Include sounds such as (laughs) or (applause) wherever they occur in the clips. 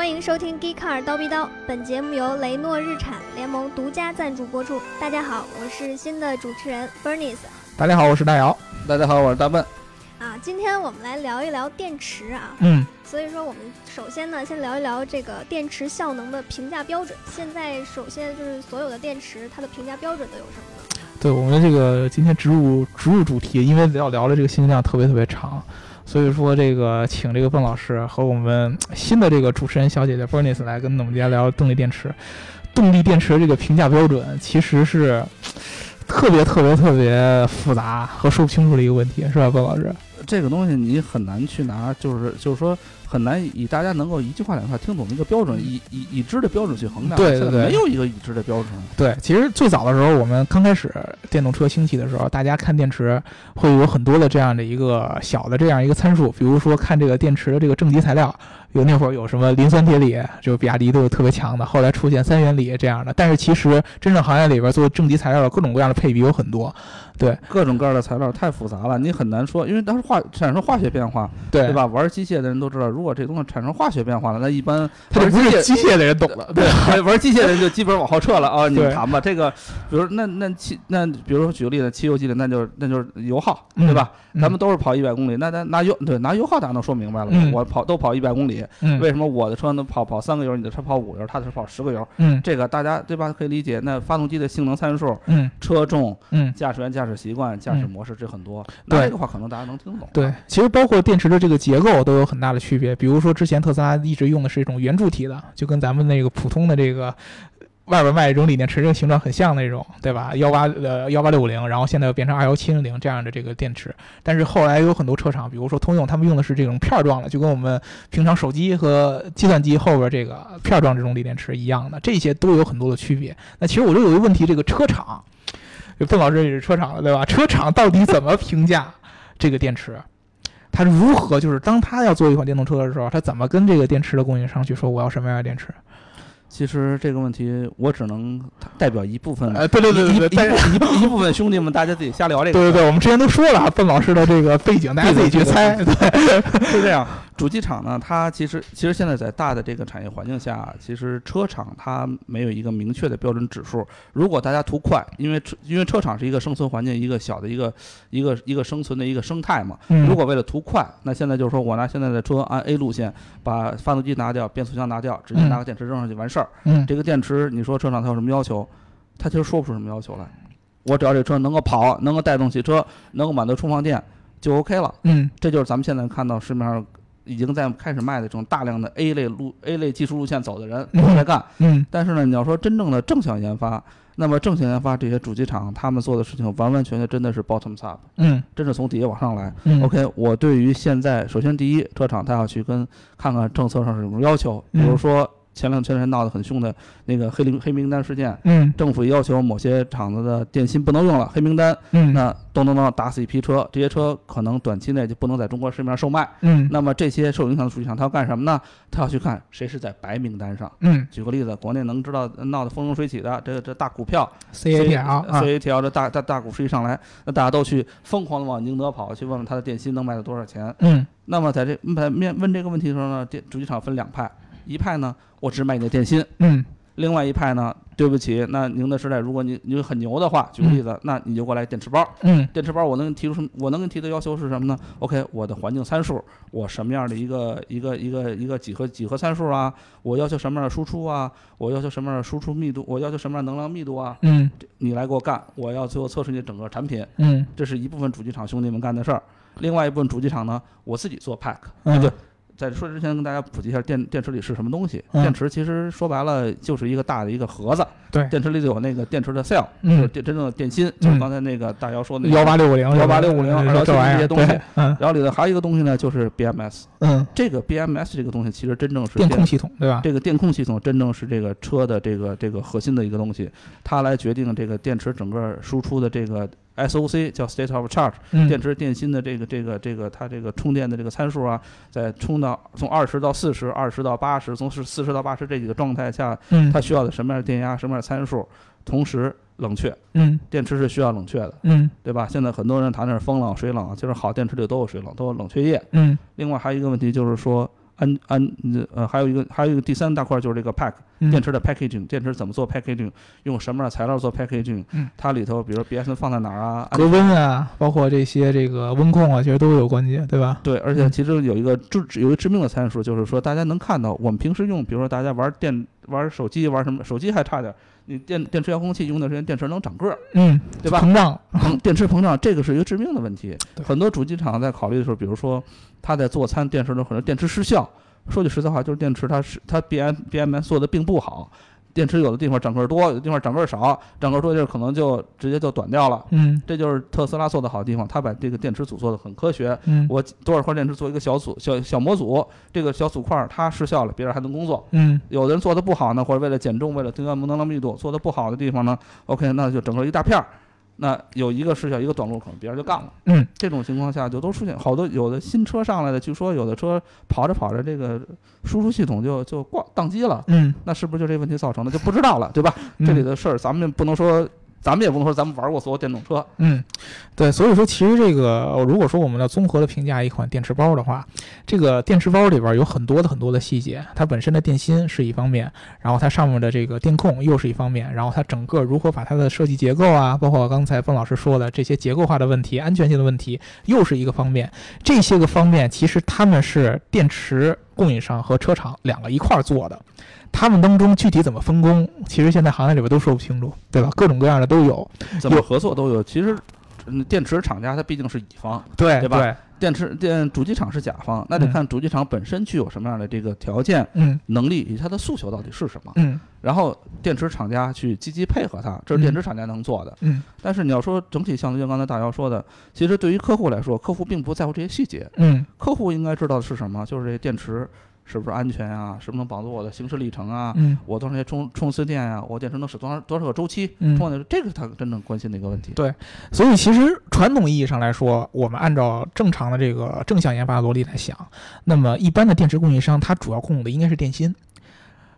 欢迎收听《Geek Car 刀逼刀》，本节目由雷诺日产联盟独家赞助播出。大家好，我是新的主持人 Bernice。大家好，我是大姚。大家好，我是大笨。啊，今天我们来聊一聊电池啊。嗯，所以说我们首先呢，先聊一聊这个电池效能的评价标准。现在首先就是所有的电池，它的评价标准都有什么呢？对我们这个今天植入植入主题，因为要聊的这个信息量特别特别长，所以说这个请这个笨老师和我们新的这个主持人小姐姐 Bernice 来跟我们家聊动力电池。动力电池这个评价标准其实是特别特别特别复杂和说不清楚的一个问题，是吧，笨老师？这个东西你很难去拿，就是就是说很难以大家能够一句话两句话听懂的一个标准，以以已知的标准去衡量。对对对，没有一个已知的标准。对，其实最早的时候，我们刚开始电动车兴起的时候，大家看电池会有很多的这样的一个小的这样一个参数，比如说看这个电池的这个正极材料，有那会儿有什么磷酸铁锂，就比亚迪都是特别强的，后来出现三元锂这样的。但是其实真正行业里边做正极材料的各种各样的配比有很多。对，各种各样的材料太复杂了，你很难说，因为当时化产生化学变化，对对吧？玩机械的人都知道，如果这东西产生化学变化了，那一般他不是机械的人懂了，对，玩机械的人就基本往后撤了啊。你们谈吧，这个，比如那那汽那，比如说举个例子，汽油机的那就那就是油耗，对吧？咱们都是跑一百公里，那咱拿油对拿油耗，大家能说明白了。我跑都跑一百公里，为什么我的车能跑跑三个油，你的车跑五个油，他的车跑十个油？嗯，这个大家对吧？可以理解。那发动机的性能参数，嗯，车重，嗯，驾驶员驾驶习惯，驾驶。模式这很多，那这个话可能大家能听懂。对，其实包括电池的这个结构都有很大的区别。比如说，之前特斯拉一直用的是一种圆柱体的，就跟咱们那个普通的这个外边卖这种锂电池这个形状很像那种，对吧？幺八呃幺八六五零，然后现在又变成二幺七零零这样的这个电池。但是后来有很多车厂，比如说通用，他们用的是这种片状的，就跟我们平常手机和计算机后边这个片状这种锂电池一样的，这些都有很多的区别。那其实我就有一个问题，这个车厂。邓老师也是车厂的，对吧？车厂到底怎么评价这个电池？他如何就是当他要做一款电动车的时候，他怎么跟这个电池的供应商去说我要什么样的电池？其实这个问题我只能代表一部分，呃，对对对对，但是一一部分兄弟们，大家自己瞎聊这个。对对对，我们之前都说了，邓老师的这个背景，大家自己去猜。对，是这样。主机厂呢，它其实其实现在在大的这个产业环境下，其实车厂它没有一个明确的标准指数。如果大家图快，因为车因为车厂是一个生存环境，一个小的一个一个一个生存的一个生态嘛。如果为了图快，那现在就是说我拿现在的车按 A 路线，把发动机拿掉，变速箱拿掉，直接拿个电池扔上去完事儿。嗯。这个电池，你说车厂它有什么要求？它其实说不出什么要求来。我只要这车能够跑，能够带动汽车，能够满足充放电，就 OK 了。嗯。这就是咱们现在看到市面上。已经在开始卖的这种大量的 A 类路 A 类技术路线走的人都在干，嗯，但是呢，你要说真正的正向研发，那么正向研发这些主机厂他们做的事情完完全全真的是 bottom up，嗯，真是从底下往上来。嗯，OK，我对于现在首先第一，车厂他要去跟看看政策上是什么要求，比如说。前两天闹得很凶的那个黑名黑名单事件，嗯，政府要求某些厂子的电芯不能用了，黑名单，嗯，那咚咚咚打死一批车，这些车可能短期内就不能在中国市面上售卖，嗯，那么这些受影响的主机厂他要干什么呢？他要去看谁是在白名单上，嗯，举个例子，国内能知道闹得风生水起的这这大股票，C A T L，C A T L 这大大大股市一上来，那大家都去疯狂的往宁德跑，去问问他的电芯能卖到多少钱，嗯，那么在这面问这个问题的时候呢，电主机厂分两派。一派呢，我只买你的电芯，嗯，另外一派呢，对不起，那宁德时代，如果你你很牛的话，举个例子，那你就过来电池包，嗯，电池包我能提出什么？我能给你提的要求是什么呢？OK，我的环境参数，我什么样的一个一个一个一个几何几何参数啊？我要求什么样的输出啊？我要求什么样的输出密度？我要求什么样的能量密度啊？嗯，你来给我干，我要最后测试你整个产品，嗯，这是一部分主机厂兄弟们干的事儿，另外一部分主机厂呢，我自己做 pack，嗯，对。在说之前，跟大家普及一下电电池里是什么东西。电池其实说白了就是一个大的一个盒子。对，电池里有那个电池的 cell，就是电真正的电芯，就是刚才那个大姚说的幺八六五零、幺八六五零、二幺七这些东西。嗯。然后里头还有一个东西呢，就是 BMS。嗯。这个 BMS 这个东西其实真正是电控系统，对吧？这个电控系统真正是这个车的这个这个核心的一个东西，它来决定这个电池整个输出的这个。SOC 叫 State of Charge，电池电芯的这个这个这个它这个充电的这个参数啊，在充到从二十到四十，二十到八十，从四四十到八十这几个状态下，它需要的什么样的电压，什么样的参数，同时冷却，嗯，电池是需要冷却的，嗯，对吧？现在很多人谈的是风冷、水冷，其实好电池里都有水冷，都有冷却液，嗯。另外还有一个问题就是说。安安呃还有一个还有一个第三大块就是这个 pack 嗯。电池的 packaging，电池怎么做 packaging，用什么样的材料做 packaging，嗯。它里头比如说 BSN 放在哪儿啊，安隔温啊，包括这些这个温控啊，其实都有关系，对吧？对，而且嗯。其实有一个致有一个致命的参数，就是说大家能看到，我们平时用，比如说大家玩电、玩手机、玩什么，手机还差点儿，你电电池遥控器用的时间，电池能长个儿，嗯，对吧？膨胀，膨电池膨胀，这个是一个致命的问题。很多主机厂在考虑的时候，比如说他在做餐电池的时候，可能电池失效。说句实在话，就是电池它是它 B M B M S 做的并不好。电池有的地方长个儿多，有的地方长个儿少，长个儿多就是可能就直接就短掉了。嗯。这就是特斯拉做的好的地方，他把这个电池组做的很科学，嗯。我多少块电池做一个小组小小模组，这个小组块儿它失效了，别人还能工作。嗯。有的人做的不好呢，或者为了减重，为了增加能量密度，做的不好的地方呢，OK，那就整个一大片儿，那有一个失效，一个短路，口别人就干了。嗯，这种情况下就都出现好多有的新车上来的，据说有的车跑着跑着这个输出系统就就挂宕机了，嗯，那是不是就这问题造成的就不知道了，对吧？这里的事儿咱们不能说。咱们也不能说咱们玩过所有电动车，嗯，对，所以说其实这个，如果说我们要综合的评价一款电池包的话，这个电池包里边有很多的很多的细节，它本身的电芯是一方面，然后它上面的这个电控又是一方面，然后它整个如何把它的设计结构啊，包括刚才孟老师说的这些结构化的问题、安全性的问题，又是一个方面。这些个方面其实他们是电池供应商和车厂两个一块儿做的。他们当中具体怎么分工，其实现在行业里边都说不清楚，对吧？各种各样的都有。怎么合作都有。其实，嗯，电池厂家它毕竟是乙方，对对吧电池电主机厂是甲方，那得嗯看主机厂本身具有什么样的这个条件、嗯能力以及它的诉求到底是什么。嗯然后电池厂家去积极配合它，这是电池厂家能做的。嗯但是你要说整体像，就像刚才大姚说的，其实对于客户来说，客户并不在乎这些细节，嗯客户应该知道的是什么？就是这电池是不是安全啊？是不是能保住我的行驶里程啊？嗯我多少年充充一次电啊、我电池能使多少多少个周期？嗯充完的这个是他真正关心的一个问题。对所以其实传统意义上来说，我们按照正常的这个正向研发的逻辑来想，那么一般的电池供应商它主要供的应该是电芯。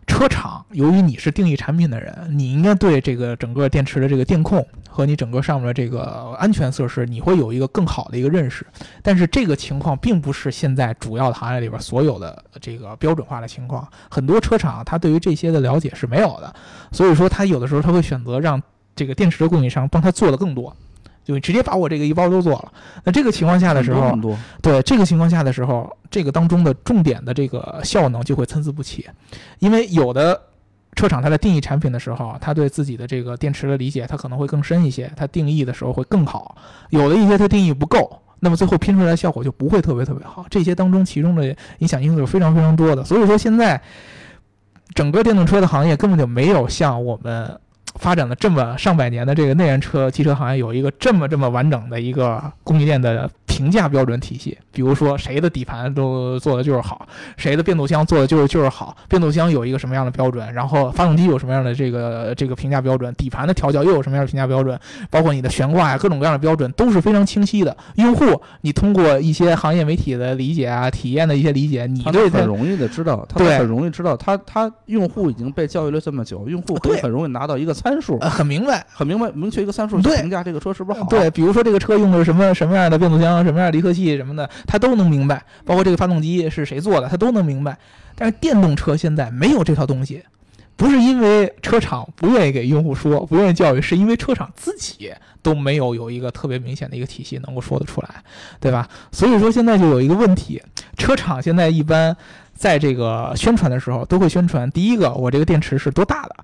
车厂由于你是定义产品的人，你应该对这个整个电池的这个电控和你整个上面的这个安全设施，你会有一个更好的一个认识。但是这个情况并不是现在主要的行业里边所有的这个标准化的情况，很多车厂它对于这些的了解是没有的，所以说它有的时候它会选择让这个电池的供应商帮他做的更多。就直接把我这个一包都做了。那这个情况下的时候，对这个情况下的时候，这个当中的重点的这个效能就会参差不齐，因为有的车厂它在定义产品的时候，它对自己的这个电池的理解，它可能会更深一些，它定义的时候会更好；有的一些它定义不够，那么最后拼出来的效果就不会特别特别好。这些当中其中的影响因素是非常非常多的，所以说现在整个电动车的行业根本就没有像我们。发展了这么上百年的这个内燃车汽车行业，有一个这么这么完整的一个供应链的评价标准体系。比如说，谁的底盘都做的就是好，谁的变速箱做的就是就是好。变速箱有一个什么样的标准，然后发动机有什么样的这个这个评价标准，底盘的调教又有什么样的评价标准，包括你的悬挂呀，各种各样的标准都是非常清晰的。用户，你通过一些行业媒体的理解啊、体验的一些理解，你他对很容易的知道，他对很容易知道，他他用户已经被教育了这么久，用户可以对很容易拿到一个参数，呃很明白。很明白明确一个参数去对评价这个车是不是好。对，比如说这个车用的是什么什么样的变速箱、什么样的离合器什么的，他都能明白。包括这个发动机是谁做的，他都能明白。但是电动车现在没有这套东西，不是因为车厂不愿意给用户说，不愿意教育，是因为车厂自己都没有有一个特别明显的一个体系能够说得出来，对吧？所以说现在就有一个问题，车厂现在一般在这个宣传的时候都会宣传，第一个我这个电池是多大的，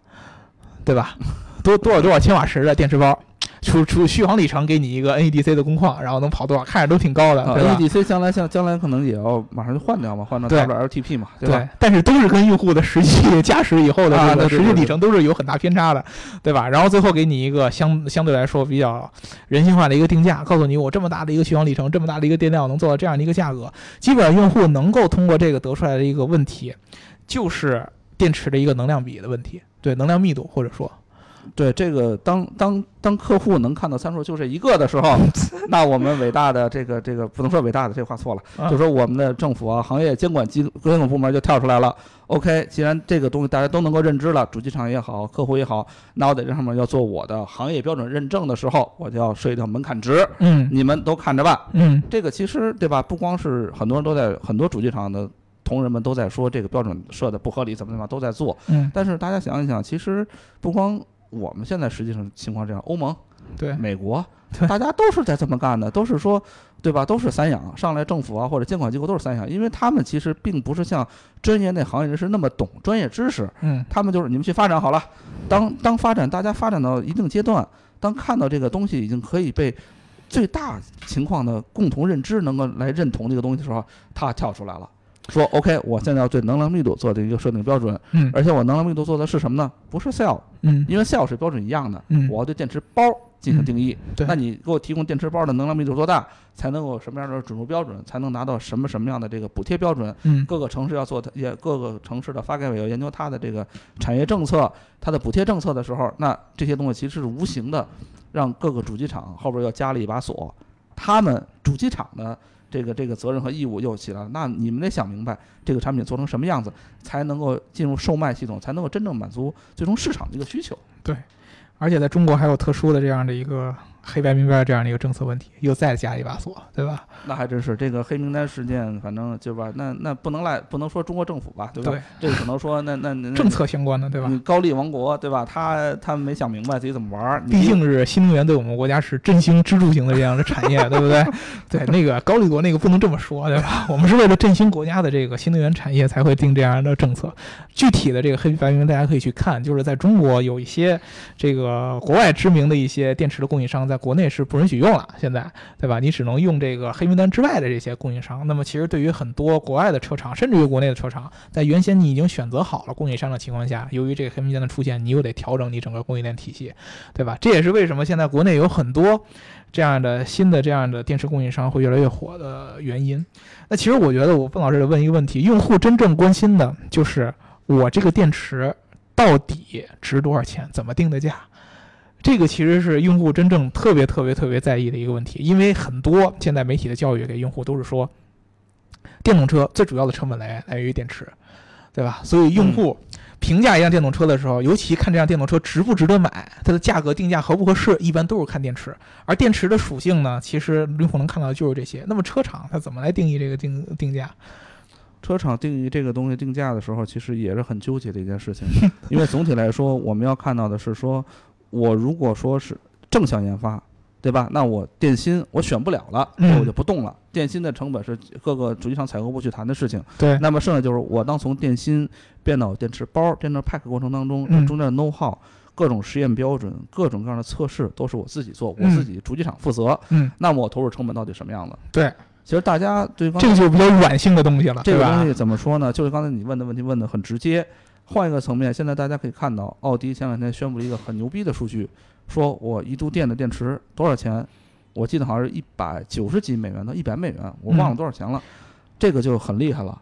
对吧？(laughs) 多多少多少千瓦时的电池包，出出续航里程给你一个 NEDC 的工况，然后能跑多少，看着都挺高的，啊？，NEDC 将来像将来可能也要马上就换掉嘛，换到对 WLTP 嘛，对吧？但是都是跟用户的实际 (laughs) 驾驶以后的啊这个实际对对对里程都是有很大偏差的，对吧？然后最后给你一个相相对来说比较人性化的一个定价，告诉你我这么大的一个续航里程，这么大的一个电量能做到这样的一个价格，基本上用户能够通过这个得出来的一个问题，就是电池的一个能量比的问题，对能量密度或者说，对这个，当当当客户能看到参数就这一个的时候，(laughs) 那我们伟大的这个这个不能说伟大的，这话错了，啊就说我们的政府啊、行业监管机监管部门就跳出来了。OK，既然这个东西大家都能够认知了，主机厂也好，客户也好，那我在这上面要做我的行业标准认证的时候，我就要设一条门槛值，嗯你们都看着办。嗯这个其实对吧？不光是很多人都在很多主机厂的同仁们都在说这个标准设的不合理，怎么怎么都在做。嗯，但是大家想一想，其实不光我们现在实际上情况这样，欧盟、对，美国对，大家都是在这么干的，都是说，对吧？都是散养，上来政府啊或者监管机构都是散养，因为他们其实并不是像专业内行业人士那么懂专业知识，嗯他们就是你们去发展好了，当当发展大家发展到一定阶段，当看到这个东西已经可以被最大情况的共同认知能够来认同这个东西的时候，他跳出来了。说 OK，我现在要对能量密度做的一个设定标准，嗯而且我能量密度做的是什么呢？不是 cell，嗯因为 cell 是标准一样的，嗯，我要对电池包进行定义。对那你给我提供电池包的能量密度多大，才能够什么样的准入标准，才能拿到什么什么样的这个补贴标准？嗯各个城市要做，也各个城市的发改委要研究它的这个产业政策、它的补贴政策的时候，那这些东西其实是无形的，让各个主机厂后边要加了一把锁，他们主机厂的这个这个责任和义务又起来了。那你们得想明白，这个产品做成什么样子，才能够进入售卖系统，才能够真正满足最终市场的一个需求。对而且在中国还有特殊的这样的一个黑白名单这样的一个政策问题，又再加一把锁，对吧？那还真是这个黑名单事件，反正就吧，那那不能赖，不能说中国政府吧，对吧？对，这个只能说那那 (laughs) 那政策相关的，对吧？你高丽王国，对吧？他他没想明白自己怎么玩儿。毕竟是新能源对我们国家是振兴支柱型的这样的产业，对不对？(laughs) 对，那个高丽国那个不能这么说，对吧？(laughs) 我们是为了振兴国家的这个新能源产业才会定这样的政策。具体的这个黑白名单大家可以去看，就是在中国有一些这个国外知名的一些电池的供应商，在国内是不允许用了，现在对吧？你只能用这个黑名单之外的这些供应商。那么其实对于很多国外的车厂，甚至于国内的车厂，在原先你已经选择好了供应商的情况下，由于这个黑名单的出现，你又得调整你整个供应链体系。对吧？这也是为什么现在国内有很多这样的新的这样的电池供应商会越来越火的原因。那其实我觉得，我孟老师得问一个问题：用户真正关心的就是我这个电池到底值多少钱，怎么定的价？这个其实是用户真正特别特别特别在意的一个问题，因为很多现在媒体的教育给用户都是说，电动车最主要的成本来源来源于电池，对吧？所以用户评价一辆电动车的时候，尤其看这辆电动车值不值得买，它的价格定价合不合适，一般都是看电池。而电池的属性呢，其实用户能看到的就是这些。那么车厂它怎么来定义这个定定价？车厂定义这个东西定价的时候，其实也是很纠结的一件事情，因为总体来说，我们要看到的是说，我如果说是正向研发，对吧？那我电芯我选不了了，我就不动了。电芯的成本是各个主机厂采购部去谈的事情。对，那么剩下就是我当从电芯变到电池包、电池 pack 过程当中，嗯中间的 know how。各种实验标准、各种各样的测试都是我自己做，我嗯自己主机厂负责。嗯，那么我投入成本到底什么样子？对，其实大家对方这个就比较软性的东西了，这个东西？怎么说呢？就是刚才你问的问题问的很直接。换一个层面，现在大家可以看到，奥迪前两天宣布了一个很牛逼的数据，说我一度电的电池多少钱？我记得好像是一百九十几美元到一百美元，我忘了多少钱了。这个就很厉害了。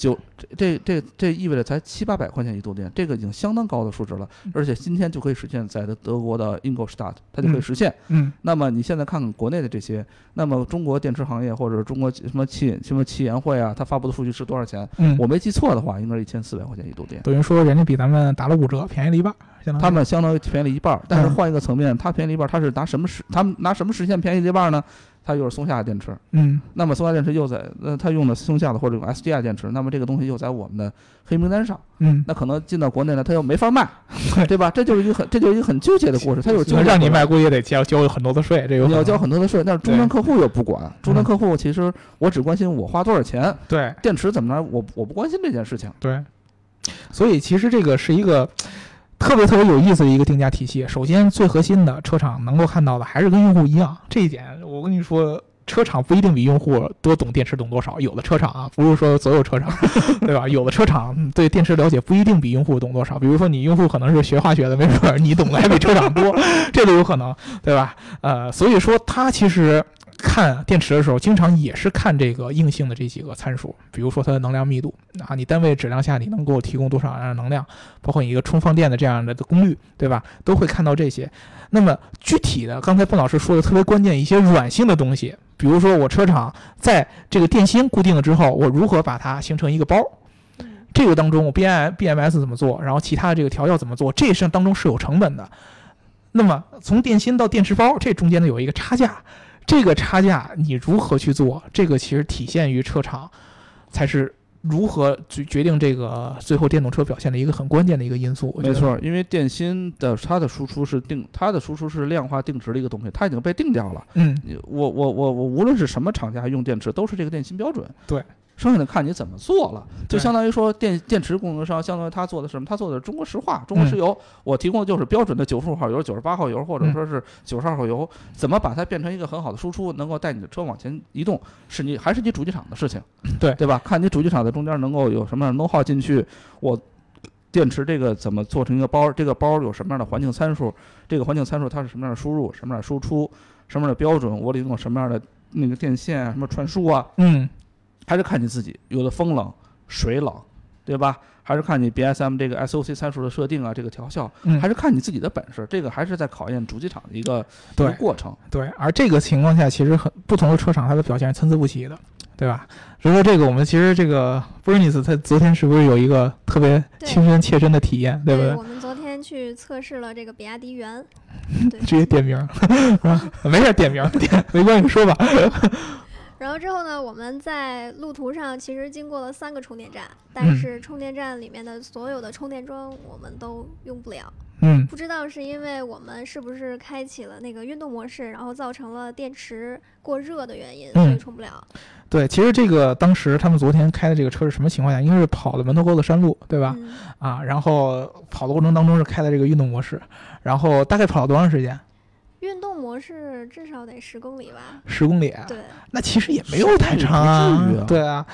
九这这这这意味着才七八百块钱一度电，这个已经相当高的数值了，而且今天就可以实现在的德国的 Ingolstadt，它就可以嗯实现。嗯那么你现在看看国内的这些，那么中国电池行业或者中国什么汽什么汽研会啊，它发布的数据是多少钱？嗯，我没记错的话，应该是一千四百块钱一度电。等于说人家比咱们打了五折，便宜了一半儿，相当于他们相当于便宜了一半儿，但是嗯换一个层面，它便宜了一半儿，它是拿什么实？他们拿什么实现便宜了一半儿呢？它又是松下的电池，嗯。那么松下电池又在那，它用的松下的或者用 SDI 电池，那么这个东西又在我们的黑名单上，嗯，那可能进到国内呢，它又没法卖，对。吧？这就是一个很这就是一个很纠结的故事，它有纠结让你卖，估计也得交交很多的税，这有你要交很多的税，但是终端客户又不管，终端嗯客户其实我只关心我花多少钱，对。电池怎么着，我我不关心这件事情。对，所以其实这个是一个特别特别有意思的一个定价体系。首先，最核心的车厂能够看到的还是跟用户一样，这一点我跟你说。车厂不一定比用户多懂电池懂多少，有的车厂啊，不是说所有车厂，(laughs) 对吧？有的车厂对电池了解不一定比用户懂多少。比如说你用户可能是学化学的，没准儿你懂的还比车厂多，这都有可能，对吧？呃，所以说它其实看电池的时候，经常也是看这个硬性的这几个参数，比如说它的能量密度啊，你单位质量下你能够提供多少能量，包括你一个充放电的这样的功率，对吧？都会看到这些。那么具体的，刚才孟老师说的特别关键，一些软性的东西，比如说我车厂在这个电芯固定了之后，我如何把它形成一个包？这个当中我 B I B M S 怎么做，然后其他的这个调教怎么做，这上当中是有成本的。那么从电芯到电池包，这中间呢有一个差价，这个差价你如何去做？这个其实体现于车厂才是如何决决定这个最后电动车表现的一个很关键的一个因素。没错，因为电芯的它的输出是定，它的输出是量化定值的一个东西，它已经被定掉了。嗯，我我我我无论是什么厂家用电池，都是这个电芯标准。对，剩下的看你怎么做了。就相当于说电电池供应商，相当于他做的是什么？他做的是中国石化、中国石油，我提供的就是标准的九十五号油、九十八号油，或者嗯说是九十二号油，怎么把它变成一个很好的输出，能够带你的车往前移动，是你还是你主机厂的事情。(clears throat) 对对吧？看你主机厂在中间能够有什么样的 know how 进去，我。电池这个怎么做成一个包？这个包有什么样的环境参数？这个环境参数它是什么样的输入？什么样的输出？什么样的标准？我得用什么样的那个电线啊？什么传输啊？嗯，还是看你自己，有的风冷、水冷，对吧？还是看你 BSM 这个 SOC 参数的设定啊，这个调校，嗯还是看你自己的本事。这个还是在考验主机厂的一个一对个过程。对，而这个情况下，其实很不同的车厂它的表现是参差不齐的，对吧？所以说这个我们其实这个 Bernice 他昨天是不是有一个特别亲身切身的体验，对不对？我们昨天去测试了这个比亚迪元，(laughs) 对，直接点名？没事儿，点名儿点没关系，说吧。然后之后呢，我们在路途上其实经过了三个充电站，嗯但是充电站里面的所有的充电桩我们都用不了。嗯，不知道是因为我们是不是开启了那个运动模式，然后造成了电池过热的原因，所以嗯充不了。对，其实这个当时他们昨天开的这个车是什么情况下？应该是跑的门头沟的山路，对吧？嗯，啊，然后跑的过程当中是开的这个运动模式，然后大概跑了多长时间？运动模式至少得十公里吧？十公里。对，那其实也没有太长啊对啊，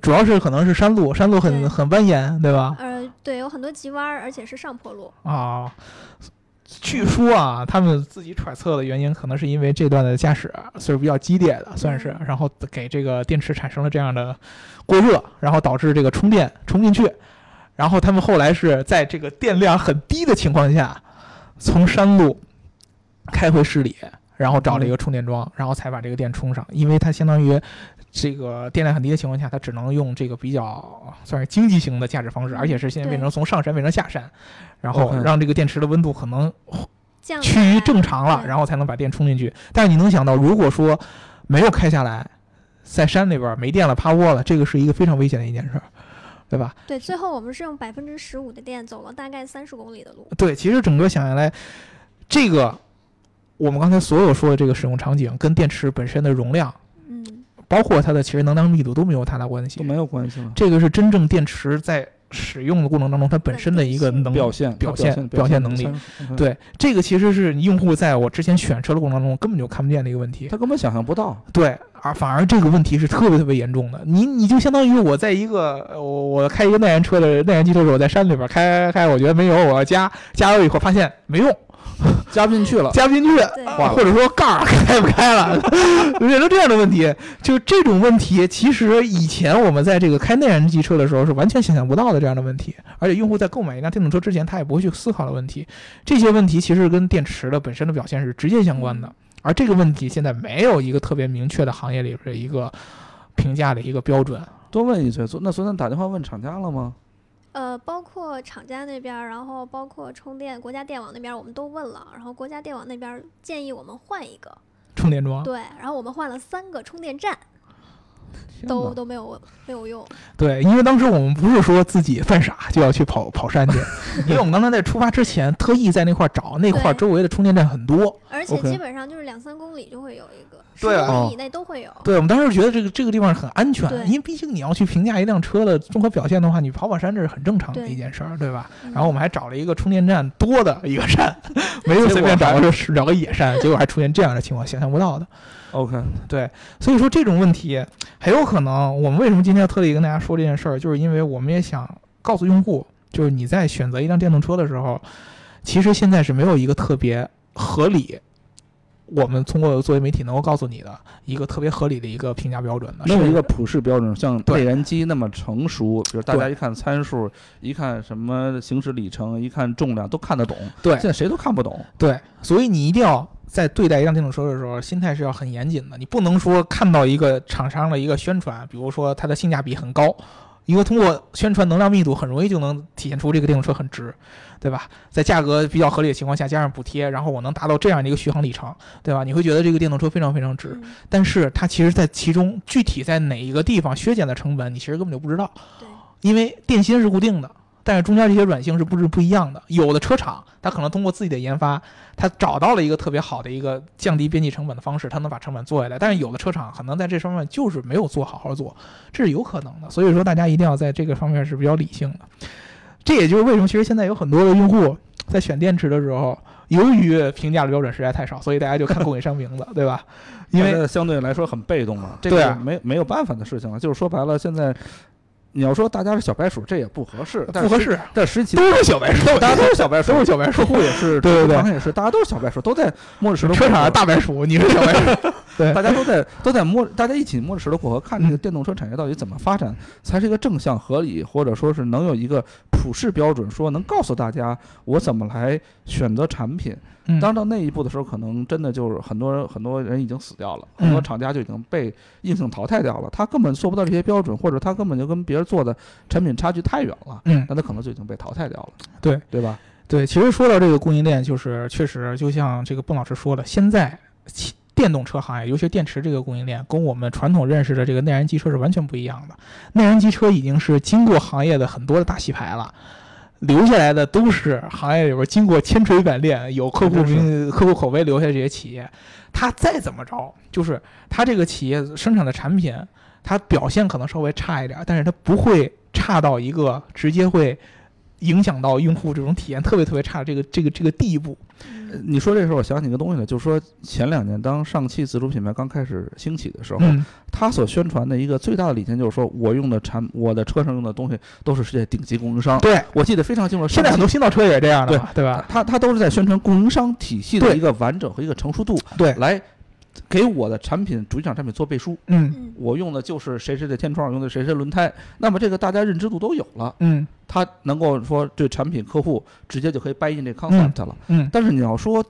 主要是可能是山路，山路很很蜿蜒，对吧？呃，对，有很多急弯儿，而且是上坡路。啊，据说啊，他们自己揣测的原因，可能是因为这段的驾驶岁数比较激烈的，算是，然后给这个电池产生了这样的过热，然后导致这个充电充不进去，然后他们后来是在这个电量很低的情况下，从山路开回市里，然后找了一个充电桩，然后才把这个电充上，因为它相当于。这个电量很低的情况下，它只能用这个比较算是经济型的驾驶方式，嗯而且是现在变成从上山变成下山，然后让这个电池的温度可能趋于正常了，然后才能把电充进去。但是你能想到，如果说没有开下来，在山里边儿没电了，趴窝了，这个是一个非常危险的一件事儿，对吧？对，最后我们是用百分之十五的电走了大概三十公里的路。对，其实整个想下来，这个我们刚才所有说的这个使用场景跟电池本身的容量，嗯，包括它的其实能量密度都没有太大关系。都没有关系了。这个是真正电池在使用的过程当中它本身的一个能表现表现表现能力对，这个其实是用户在我之前选车的过程当中根本就看不见的一个问题。他根本想象不到。对，而反而这个问题是特别特别严重的。你你就相当于我在一个呃我我开一个内燃车的内燃机车的时候，我在山里边开开开，我觉得没油，我要加加油以后发现没用，加不进去了。加不进去，或者说盖儿开不开了，(laughs) 变成这样的问题。就这种问题，其实以前我们在这个开内燃机车的时候是完全想象不到的这样的问题，而且用户在购买一辆电动车之前，他也不会去思考的问题。这些问题其实跟电池的本身的表现是直接相关的。而这个问题现在没有一个特别明确的行业里边的一个评价的一个标准。多问一嘴，昨那昨天打电话问厂家了吗？呃，包括厂家那边儿，然后包括充电国家电网那边儿，我们都问了，然后国家电网那边儿建议我们换一个，充电桩，对，然后我们换了三个充电站，都都没有没有用，对，因为当时我们不是说自己犯傻就要去跑跑山去，(laughs) 因为我们刚才在出发之前特意在那块儿找，那块儿周围的充电站很多。而且基本上就是两三公里就会有一个，十对啊公里以内都会有。对，我们当时觉得这个这个地方很安全，因为毕竟你要去评价一辆车的综合表现的话，你跑跑山这是很正常的一件事儿，对吧？嗯然后我们还找了一个充电站多的一个山，没有随便找个是找个野山，结果还出现这样的情况，想象不到的。OK，对，所以说这种问题很有可能，我们为什么今天要特地跟大家说这件事儿，就是因为我们也想告诉用户，就是你在选择一辆电动车的时候，其实现在是没有一个特别合理，我们通过作为媒体能够告诉你的一个特别合理的一个评价标准的，是没有一个普世标准，像对内燃机那么成熟，比如大家一看参数，一看什么行驶里程，一看重量都看得懂。对现在谁都看不懂。对，所以你一定要在对待一辆电动车的时候，心态是要很严谨的。你不能说看到一个厂商的一个宣传，比如说它的性价比很高，因为通过宣传能量密度，很容易就能体现出这个电动车很值，对吧？在价格比较合理的情况下，加上补贴，然后我能达到这样的一个续航里程，对吧？你会觉得这个电动车非常非常值。嗯但是它其实，在其中具体在哪一个地方削减的成本，你其实根本就不知道，对，因为电芯是固定的，但是中间这些软性是不是不一样的？有的车厂它可能通过自己的研发，它找到了一个特别好的一个降低边际成本的方式，它能把成本做下来。但是有的车厂可能在这方面就是没有做好好做，这是有可能的。所以说，大家一定要在这个方面是比较理性的。这也就是为什么其实现在有很多的用户在选电池的时候，由于评价的标准实在太少，所以大家就看供应商名字，对吧？(laughs) 因为相对来说很被动嘛，这个没没有办法的事情了。就是说白了，现在你要说大家是小白鼠，这也不合适，但。不合适，但实际都是小白鼠，(laughs) 大家都是小白鼠，都是小白鼠也是，对对对也是，大家都是小白鼠，都在摸着石头过车厂是河。大白鼠，你是小白鼠。对大家都在都在摸，大家一起摸着石头过河，看这个嗯电动车产业到底怎么发展，才是一个正向合理，或者说是能有一个普世标准，说能告诉大家我怎么来选择产品。嗯当到那一步的时候，可能真的就是很多人很多人已经死掉了，嗯很多厂家就已经被硬性淘汰掉了，他根本做不到这些标准，或者他根本就跟别人做的产品差距太远了，嗯，那他可能就已经被淘汰掉了。对对吧？对，其实说到这个供应链，就是确实就像这个蹦老师说的，现在其电动车行业，尤其电池这个供应链，跟我们传统认识的这个内燃机车是完全不一样的。内燃机车已经是经过行业的很多的大洗牌了。留下来的都是行业里边经过千锤百炼、有客户名、客户口碑留下这些企业，它再怎么着，就是它这个企业生产的产品，它表现可能稍微差一点，但是它不会差到一个直接会影响到用户这种体验特别特别差这个这个这个地步。呃你说这时候，我想起一个东西来，就是说前两年当上汽自主品牌刚开始兴起的时候，嗯，它所宣传的一个最大的理念就是说，我用的产，我的车上用的东西都是世界顶级供应商。对，我记得非常清楚，现在很多新造车也是这样的嘛，对吧？它它都是在宣传供应商体系的一个完整和一个成熟度，对，来给我的产品主机厂产品做背书。嗯嗯我用的就是谁谁的天窗，用的谁谁轮胎，那么这个大家认知度都有了，嗯它能够说对产品客户直接就可以 buy in 这 concept 了。嗯但是你要说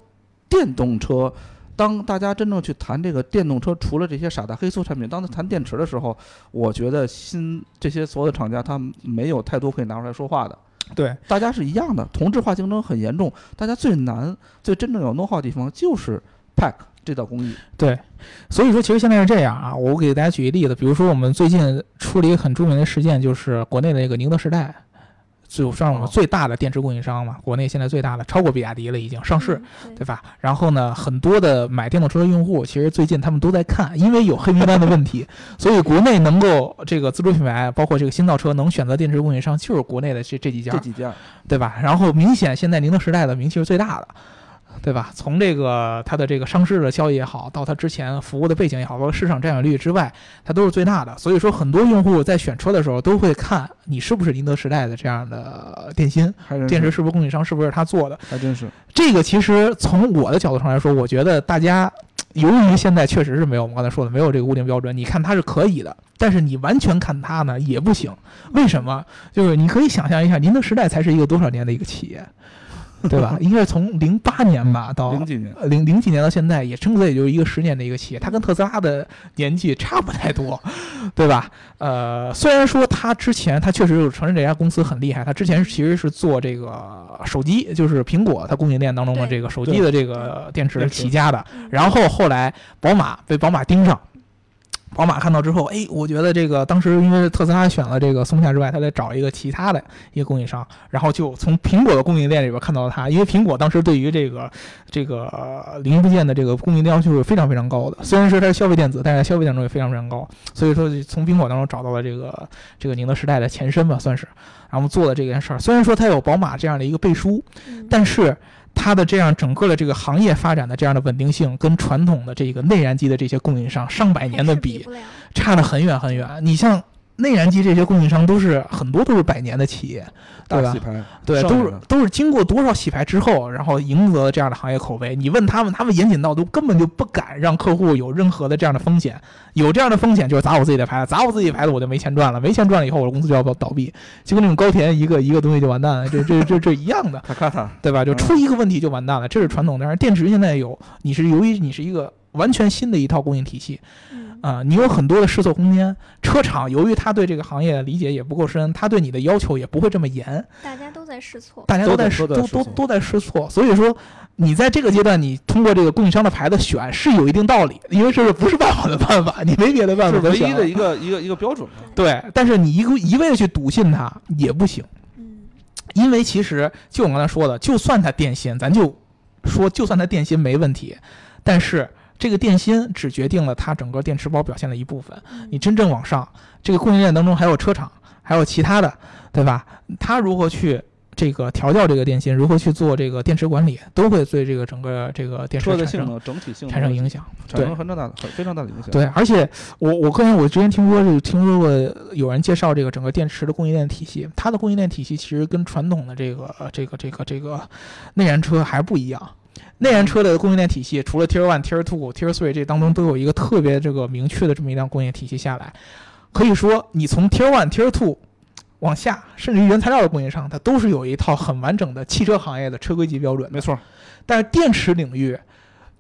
电动车，当大家真正去谈这个电动车，除了这些傻大黑粗产品，当他谈电池的时候，我觉得新这些所有的厂家他没有太多可以拿出来说话的。对，大家是一样的，同质化竞争很严重。大家最难、最真正有 know how 的地方就是 pack 这道工艺。对，所以说其实现在是这样啊，我给大家举一例子，比如说我们最近出了一个很著名的事件，就是国内的那个宁德时代，就算我们哦最大的电池供应商嘛，国内现在最大的，超过比亚迪了，已经上市。嗯对吧？然后呢，很多的买电动车的用户，其实最近他们都在看，因为有黑名单的问题，所以国内能够这个自主品牌，包括这个新造车能选择电池供应商，就是国内的这这几家，这几家，对吧？然后明显现在宁德时代的名气是最大的。对吧？从这个它的这个上市的效益也好，到它之前服务的背景也好，包括市场占有率之外，它都是最大的。所以说，很多用户在选车的时候都会看你是不是宁德时代的这样的电芯，电池是是不是供应商，是不是他做的。还真是。这个其实从我的角度上来说，我觉得大家由于现在确实是没有我们刚才说的没有这个固定标准，你看它是可以的，但是你完全看它呢也不行。为什么？就是你可以想象一下，宁德时代才是一个多少年的一个企业，(laughs) 对吧？应该是从零八年吧到零几年，呃零零几年到现在，也撑得也就一个十年的一个企业，它跟特斯拉的年纪差不太多，对吧？呃，虽然说它之前它确实有承认这家公司很厉害，它之前其实是做这个手机，就是苹果它供应链当中的这个手机的这个电池起家的，嗯然后后来宝马被宝马盯上。宝马看到之后，哎，我觉得这个当时因为特斯拉选了这个松下之外，他得找一个其他的一个供应商，然后就从苹果的供应链里边看到了它，因为苹果当时对于这个这个呃零部件的这个供应链要求是非常非常高的，虽然说它是消费电子，但是在消费当中也非常非常高，所以说就从苹果当中找到了这个这个宁德时代的前身吧，算是，然后做了这件事儿。虽然说它有宝马这样的一个背书，嗯。但是它的这样整个的这个行业发展的这样的稳定性，跟传统的这个内燃机的这些供应商上百年的比，差得很远很远。你像内燃机这些供应商，都是很多都是百年的企业，对洗？牌，对，都是都是经过多少洗牌之后，然后赢得了这样的行业口碑。你问他们，他们严谨到都根本就不敢让客户有任何的这样的风险。有这样的风险就是砸我自己的牌子，砸我自己的牌子我就没钱赚了，没钱赚了以后我的公司就要倒闭，就跟那种高田一个一个东西就完蛋了，这这这这一样的。对吧？就嗯出一个问题就完蛋了，这是传统的。但是电池现在有，你是由于你是一个完全新的一套供应体系，嗯啊、你有很多的试错空间。车厂由于他对这个行业理解也不够深，他对你的要求也不会这么严，大家都在试错。大家都在在试都都都都在试错，所以说你在这个阶段，你通过这个供应商的牌子选是有一定道理，因为这是不是办法的办法，你没别的办法唯一的一个一个一个标准嘛。对，但是你一个一味的去笃信它也不行，嗯，因为其实就我刚才说的，就算它电芯，咱就说就算它电芯没问题，但是这个电芯只决定了它整个电池包表现的一部分。嗯你真正往上，这个供应链当中还有车厂，还有其他的，对吧？它如何去这个调教这个电芯，如何去做这个电池管理，都会对这个整个这个电池产生车的性能整体性能产生影响。产生很大的很非常大的影响。对，而且我我个人我之前听说是听说过有人介绍这个整个电池的供应链体系，它的供应链体系其实跟传统的这个呃这个这个这个内燃车还不一样。内燃车的供应链体系，除了 Tier One、Tier Two、Tier Three 这当中都有一个特别这个明确的这么一辆供应链体系下来，可以说你从 Tier One、Tier Two 往下，甚至于原材料的供应商，它都是有一套很完整的汽车行业的车规级标准的。没错，但是电池领域，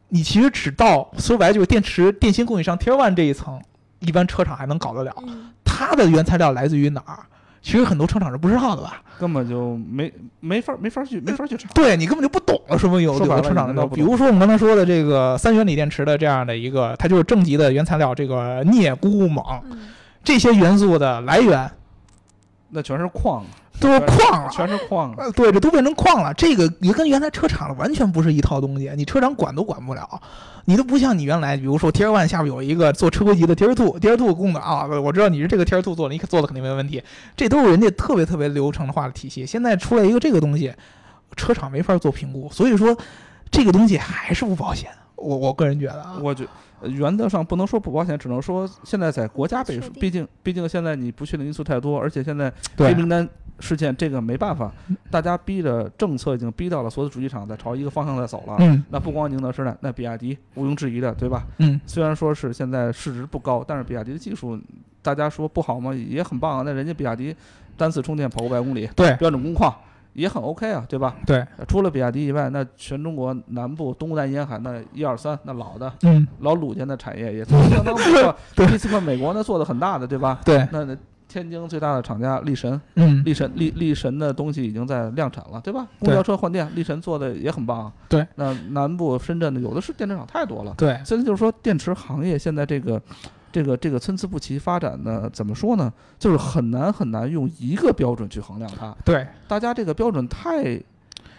你其实只到说白了就是电池电芯供应商 Tier One 这一层，一般车厂还能搞得了。嗯它的原材料来自于哪儿？其实很多车厂是不知道的吧？根本就没没法没法去没法去查。对你根本就不懂了，说明有有的车厂的，比如说我们刚才说的这个三元锂电池的这样的一个，它就是正极的原材料，这个镍、钴、锰嗯这些元素的来源那全是矿，都是矿了。全是矿。呃，对，这都变成矿了。这个也跟原来车厂的完全不是一套东西，你车厂管都管不了。你都不像你原来，比如说 Tier One 下面有一个做车规级的 Tier Two，Tier Two 供的啊，我知道你是这个 Tier Two 做的，你做的肯定没问题。这都是人家特别特别流程化的体系。现在出来一个这个东西，车厂没法做评估，所以说这个东西还是不保险。我我个人觉得啊，我觉呃原则上不能说不保险，只能说现在在国家背书，毕竟毕竟现在你不确定因素太多，而且现在对黑名单事件这个没办法，大家逼着政策已经逼到了所有的主机厂在朝一个方向在走了。嗯那不光宁德时代，那比亚迪毋庸置疑的，对吧？嗯虽然说是现在市值不高，但是比亚迪的技术，大家说不好吗？也很棒啊。那人家比亚迪单次充电跑五百公里，对标准工况也很 OK 啊，对吧？对，呃除了比亚迪以外，那全中国南部东南沿海那一二三那老的嗯老鲁家的产业也做得相当不错。(laughs) 对第四块美国那做的很大的，对吧？对，那那天津最大的厂家力神，嗯力神力力神的东西已经在量产了，对吧？公交车换电，力神做的也很棒。对，那南部深圳的有的是电池厂，太多了。对，现在就是说，电池行业现在这个。这个这个参差不齐发展呢，怎么说呢？就是很难很难用一个标准去衡量它。对，大家这个标准太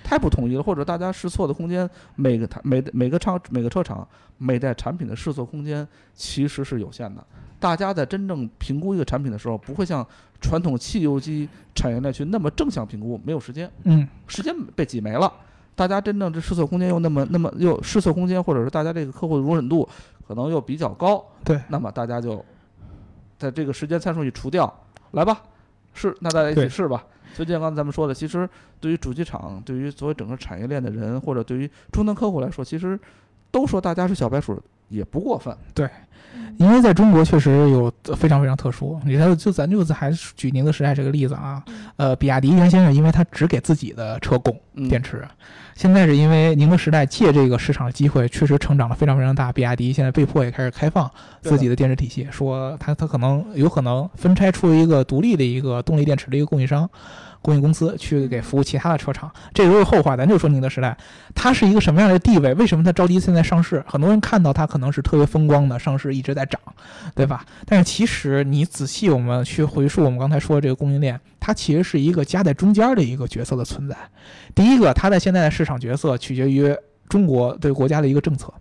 太不统一了，或者大家试错的空间，每个它每每个厂每个车厂每代产品的试错空间其实是有限的。大家在真正评估一个产品的时候，不会像传统汽油机产业链去那么正向评估，没有时间，嗯时间被挤没了。大家真正这试错空间又那么那么又试错空间，或者是大家这个客户的容忍度可能又比较高，对，那么大家就在这个时间参数一除掉，来吧，试，那大家一起试吧。所以就像刚才咱们说的，其实对于主机厂，对于所有整个产业链的人，或者对于终端客户来说，其实都说大家是小白鼠也不过分。对因为在中国确实有非常非常特殊，你看，就咱就还是举宁德时代这个例子啊，嗯呃，比亚迪原先是因为它只给自己的车供嗯，电池，现在是因为宁德时代借这个市场的机会，确实成长得非常非常大，比亚迪现在被迫也开始开放自己的电池体系，说它它可能有可能分拆出一个独立的一个动力电池的一个供应商。供应公司去给服务其他的车厂，这都是后话。咱就说宁德时代，它是一个什么样的地位？为什么它着急现在上市？很多人看到它可能是特别风光的，上市一直在涨，对吧？但是其实你仔细我们去回溯我们刚才说的这个供应链，它其实是一个夹在中间的一个角色的存在。第一个，它在现在的市场角色取决于中国对国家的一个政策，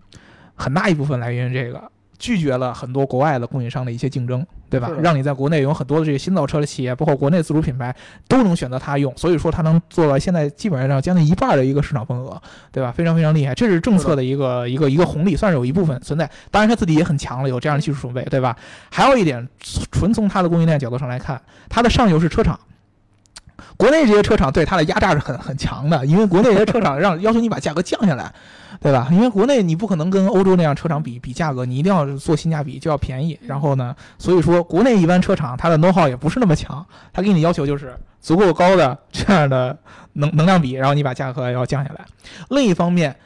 很大一部分来源于这个。拒绝了很多国外的供应商的一些竞争，对吧让你在国内有很多的这些新造车的企业，包括国内自主品牌，都能选择它用，所以说它能做到现在基本上将近一半的一个市场份额，对吧？非常非常厉害，这是政策的一个一个一个红利，算是有一部分存在。当然，它自己也很强了，有这样的技术储备，对吧？还有一点，纯从它的供应链角度上来看，它的上游是车厂。国内这些车厂对它的压榨是很很强的，因为国内这些车厂让要求你把价格降下来，对吧？因为国内你不可能跟欧洲那样车厂比比价格，你一定要做性价比，就要便宜。然后呢，所以说国内一般车厂它的能耗也不是那么强，它给你要求就是足够高的这样的能能量比，然后你把价格要降下来。另一方面，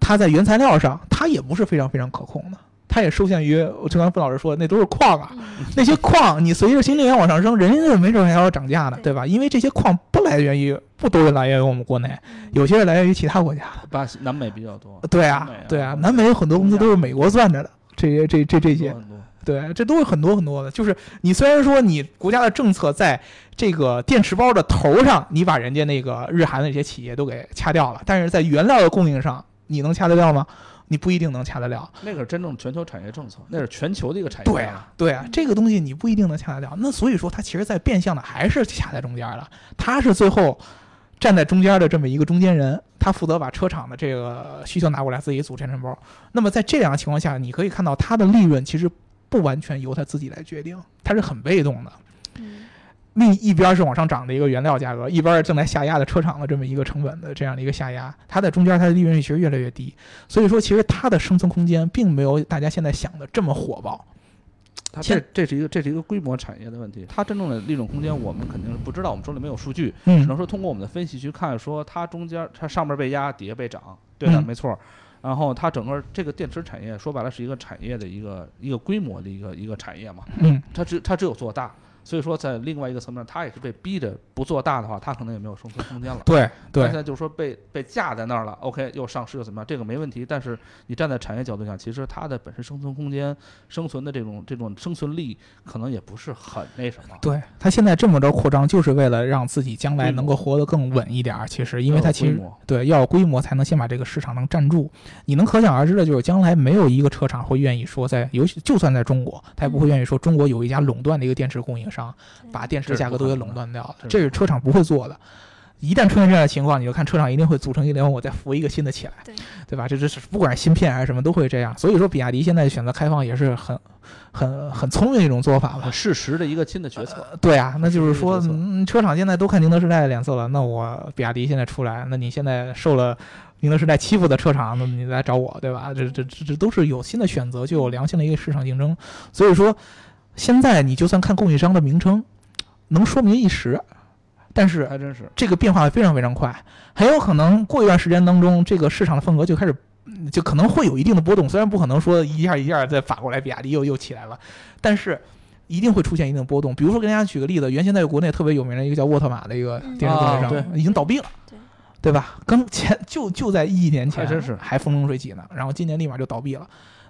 它在原材料上它也不是非常非常可控的。它也受限于我就刚才傅老师说的，那都是矿啊，嗯那些矿你随着新能源往上升，人家没准还要涨价呢，对对吧？因为这些矿不来源于不都是来源于我们国内，嗯有些是来源于其他国家的。巴西、南美比较多，对啊对啊，南美有很多公司都是美国攥着的，这些这这这些。对，这都是很多很多的。就是你虽然说你国家的政策在这个电池包的头上，你把人家那个日韩的这些企业都给掐掉了，但是在原料的供应上，你能掐得掉吗？你不一定能掐得了。那个是真正全球产业政策，那是全球的一个产业。对啊，，对啊，这个东西你不一定能掐得了。那所以说，它其实在变相的还是卡在中间了。它是最后站在中间的这么一个中间人，他负责把车厂的这个需求拿过来，自己组电池包。那么在这样的情况下，你可以看到它的利润其实不完全由他自己来决定，他是很被动的。嗯另一边是往上涨的一个原料价格，一边是正在下压的车厂的这么一个成本的这样的一个下压，它在中间它的利润率其实越来越低，所以说其实它的生存空间并没有大家现在想的这么火爆。它这这是一个这是一个规模产业的问题，它真正的利润空间我们肯定是不知道，我们手里没有数据，只嗯能说通过我们的分析去看，说它中间它上面被压，底下被涨，对的，嗯没错。然后它整个这个电池产业说白了是一个产业的一个一个规模的一个一个产业嘛，嗯，它只它只有做大，所以说在另外一个层面，它也是被逼着不做大的话，它可能也没有生存空间了。对对现在就是说被被架在那儿了，OK，又上市又怎么样，这个没问题。但是你站在产业角度讲，其实它的本身生存空间、生存的这种这种生存力，可能也不是很那什么。对，他现在这么着扩张，就是为了让自己将来能够活得更稳一点儿。其实，因为它其实对要有规模，才能先把这个市场能占住。你能可想而知的就是，将来没有一个车厂会愿意说在，尤其就算在中国，他也不会愿意说中国有一家垄断的一个电池供应商，把电池价格都给垄断掉了，这是车厂不会做的。一旦出现这样的情况，你就看车厂一定会组成一个联盟，我再扶一个新的起来，对对吧？这这是不管是芯片还是什么都会这样。所以说，比亚迪现在选择开放也是很很很聪明的一种做法吧很。适时的一个新的决策。对啊，那就是说，车厂现在都看宁德时代的脸色了，那我比亚迪现在出来，那你现在受了宁德时代欺负的车厂，那你来找我，对吧？这这这这都是有新的选择，就有良性的一个市场竞争。所以说，现在你就算看供应商的名称，能说明一时，但是还真是。这个变化非常非常快，很有可能过一段时间当中，这个市场的份额就开始，嗯就可能会有一定的波动。虽然不可能说一下一下再反过来，比亚迪又又起来了，但是一定会出现一定的波动。比如说，给大家举个例子，原先在国内特别有名的一个叫沃特玛的一个嗯电池供应商，已经倒闭了。对对吧？刚前就就在一年前，还真是还风生水起呢，然后今年立马就倒闭了，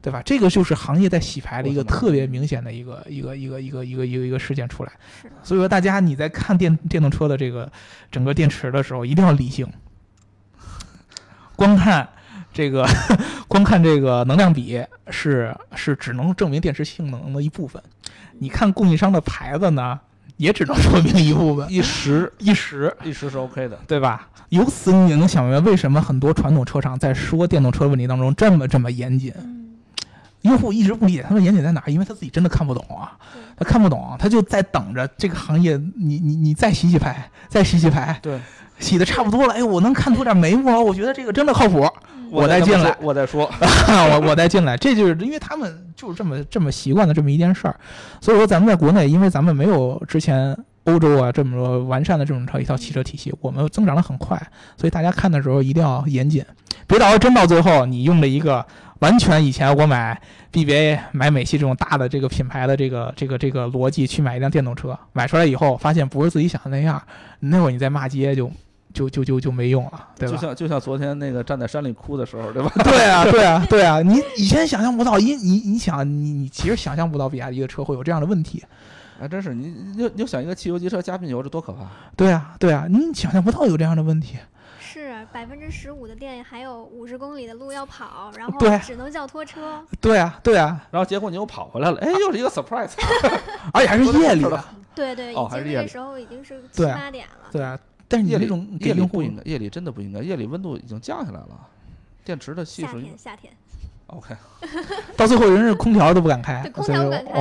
对吧？这个就是行业在洗牌的一个特别明显的一个一个一个一个一个一个一个事件出来。是，所以说，大家你在看电电动车的这个整个电池的时候，一定要理性。光看这个，(laughs) 光看这个能量比是是只能证明电池性能的一部分。你看供应商的牌子呢，也只能说明一部分，一时一时，一时是 OK 的，对吧？由此你能想明白为什么很多传统车厂在说电动车问题当中这么这么严谨。嗯，用户一直不理解他们严谨在哪，因为他自己真的看不懂啊。他看不懂，他就在等着这个行业，你你你再洗洗牌，再洗洗牌，对，洗的差不多了，哎，我能看出点眉目了，我觉得这个真的靠谱，嗯。我再进来我再说，我 (laughs) 我再进来，这就是因为他们就是这么这么习惯的这么一件事儿，所以说咱们在国内，因为咱们没有之前欧洲啊这么多完善的这种一套汽车体系，我们增长的很快，所以大家看的时候一定要严谨，别到时候真到最后你用了一个完全以前我买 BBA 买美系这种大的这个品牌的这个这个这个逻辑去买一辆电动车，买出来以后发现不是自己想的那样，那会儿你再骂街就就就就就没用了，对吧就？像就像昨天那个站在山里哭的时候，对吧？(laughs) 对啊，对啊，对啊，你以前想象不到，因你你想你你其实想象不到比亚迪的车会有这样的问题。还真是，你你就你就想一个汽油机车加并油，这多可怕！对啊，对啊，你想象不到有这样的问题。是百分之十五的电还有五十公里的路要跑，然后只能叫拖车。对啊，对啊，然后结果你又跑回来了，哎，又是一个 surprise。(laughs) 而且还是夜里的。对对，已经哦还是夜里那时候已经是七八点了。对啊，但是你夜里这种夜里不应该，夜里真的不应该，夜里温度已经降下来了，电池的系数夏天夏天，OK。(laughs) 到最后人是空调都不敢开对，空调不敢开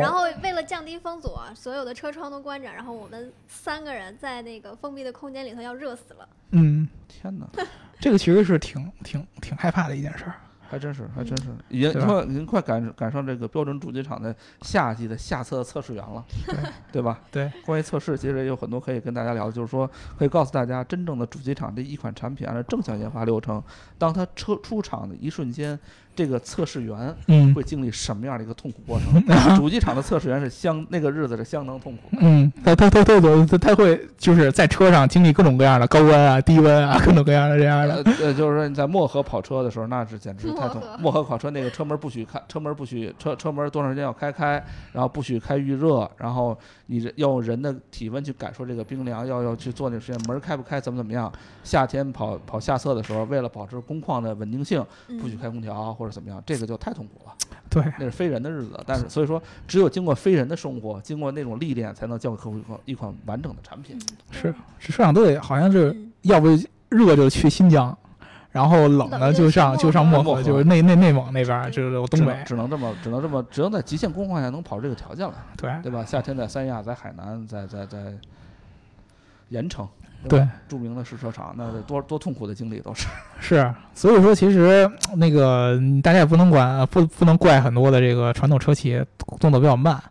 然，后为了降低风阻，所有的车窗都关着，然后我们三个人在那个封闭的空间里头要热死了。嗯，天哪，(laughs) 这个其实是挺挺挺害怕的一件事儿。还真是，还真是，已经快已经快赶赶上这个标准主机厂的夏季的下测测试员了，对对吧？对，关于测试，其实也有很多可以跟大家聊的，就是说可以告诉大家，真正的主机厂这一款产品按照正向研发流程，当它车出厂的一瞬间，这个测试员嗯会经历什么样的一个痛苦过程？(laughs) 主机厂的测试员是相那个日子是相当痛苦的。嗯，他他他他他他会就是在车上经历各种各样的高温啊、(laughs) 低温啊，各种各样的这样的。呃呃，就是说你在漠河跑车的时候，那是简直太痛漠河。跑车那个车门不许开，车门不许车车门多长时间要开开，然后不许开预热，然后你这要用人的体温去感受这个冰凉，要要去做那个实验，门开不开，怎么怎么样。夏天跑跑下侧的时候，为了保持工况的稳定性，不许嗯开空调或者怎么样，这个就太痛苦了。对，那是非人的日子，但是所以说，只有经过非人的生活，经过那种历练，才能交给客户一款一款完整的产品。是是车厂都得好像是嗯要不热就去新疆，然后冷冷呢就上就上漠河，漠就是内内内蒙那边儿，就是东北能。只能这么，只能这么，只能在极限工况下能跑这个条件了。对对吧？夏天在三亚，在海南，在在在盐城，对吧，著名的试车场，那得多多痛苦的经历都是。(laughs) 是，所以说其实那个嗯大家也不能管不不能怪很多的这个传统车企动作比较慢，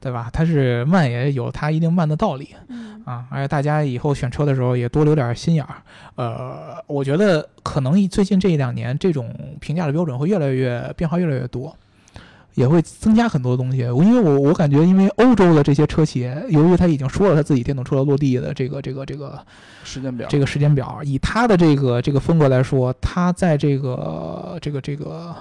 对吧？它是慢也有它一定慢的道理嗯啊，而且大家以后选车的时候也多留点心眼儿。呃，我觉得可能最近这一两年这种评价的标准会越来越变化越来越多。也会增加很多东西，因为我我感觉，因为欧洲的这些车企，由于他已经说了他自己电动车落地的这个这个这个时间表，这个时间表，以他的这个这个风格来说，他在这个这个这个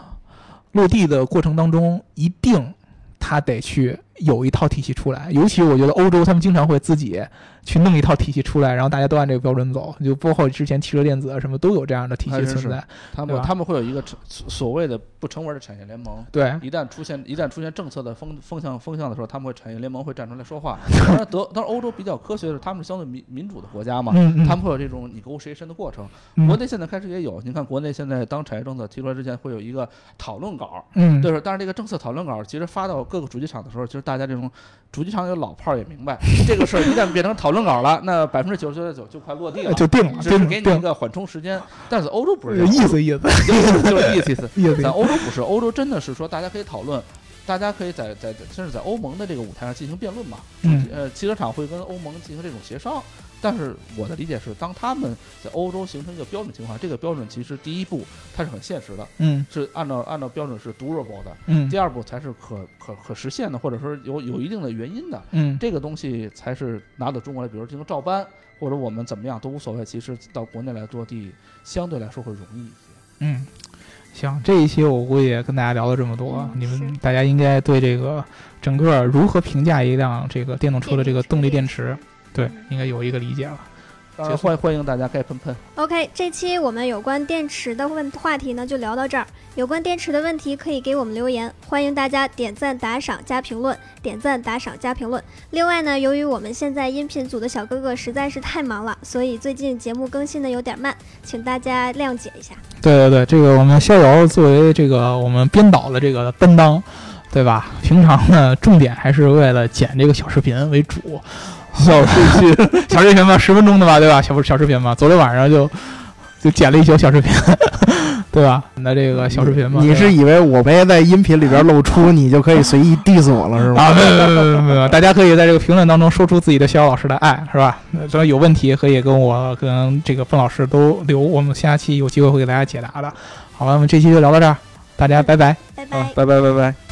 落地的过程当中，一定他得去有一套体系出来。尤其我觉得欧洲他们经常会自己去弄一套体系出来，然后大家都按这个标准走，就包括之前汽车电子啊什么都有这样的体系存在。他们他们会有一个所所谓的不成文的产业联盟。对，一旦出现一旦出现政策的风风向风向的时候，他们会产业联盟会站出来说话。(laughs) 当然德当然欧洲比较科学的是，他们是相对民民主的国家嘛，嗯嗯，他们会有这种 negotiation 的过程。嗯国内现在开始也有，你看国内现在当产业政策提出来之前，会有一个讨论稿，嗯对吧？但是这个政策讨论稿其实发到各个主机厂的时候，其实大家这种主机厂有老炮儿也明白，(laughs) 这个事儿一旦变成讨论稿了，那百分之九十九点九就快落地了，呃就定了，就是给你一个缓冲时间。但是欧洲不是这样，意思意思 (laughs) 就是意思意思。意思在。(laughs) 欧洲不是，欧洲真的是说大家可以讨论，大家可以在在甚至在欧盟的这个舞台上进行辩论嘛。嗯呃，汽车厂会跟欧盟进行这种协商。但是我的理解是，当他们在欧洲形成一个标准情况，这个标准其实第一步它是很现实的，嗯是按照按照标准是 durable 的。嗯第二步才是可可可实现的，或者说有有一定的原因的，嗯这个东西才是拿到中国来，比如进行照搬，或者我们怎么样都无所谓。其实到国内来落地，相对来说会容易一些。嗯，行，这一期我估计也跟大家聊了这么多，嗯你们大家应该对这个整个如何评价一辆这个电动车的这个动力电池，对，应该有一个理解了。当然欢欢迎大家该喷喷。OK，这期我们有关电池的问话题呢，就聊到这儿。有关电池的问题可以给我们留言，欢迎大家点赞、打赏加评论，点赞、打赏加评论。另外呢，由于我们现在音频组的小哥哥实在是太忙了，所以最近节目更新的有点慢，请大家谅解一下。对对对，这个我们逍遥作为这个我们编导的这个担当，对吧？平常呢，重点还是为了剪这个小视频为主。(laughs) 小视频，小视频嘛，十分钟的吧，对吧？小小视频嘛，昨天晚上就就剪了一宿小视频，(laughs) 对吧？那这个小视频嘛，你是以为我没在音频里边露出，你就可以随意 diss 我了是吗？啊，没有没有没有没有，大家可以在这个评论当中说出自己对逍遥老师的爱，是吧？那只要有问题可以跟我跟这个凤老师都留，我们下期有机会会给大家解答的。好了，我们这期就聊到这儿，大家拜拜。拜拜。拜拜拜拜。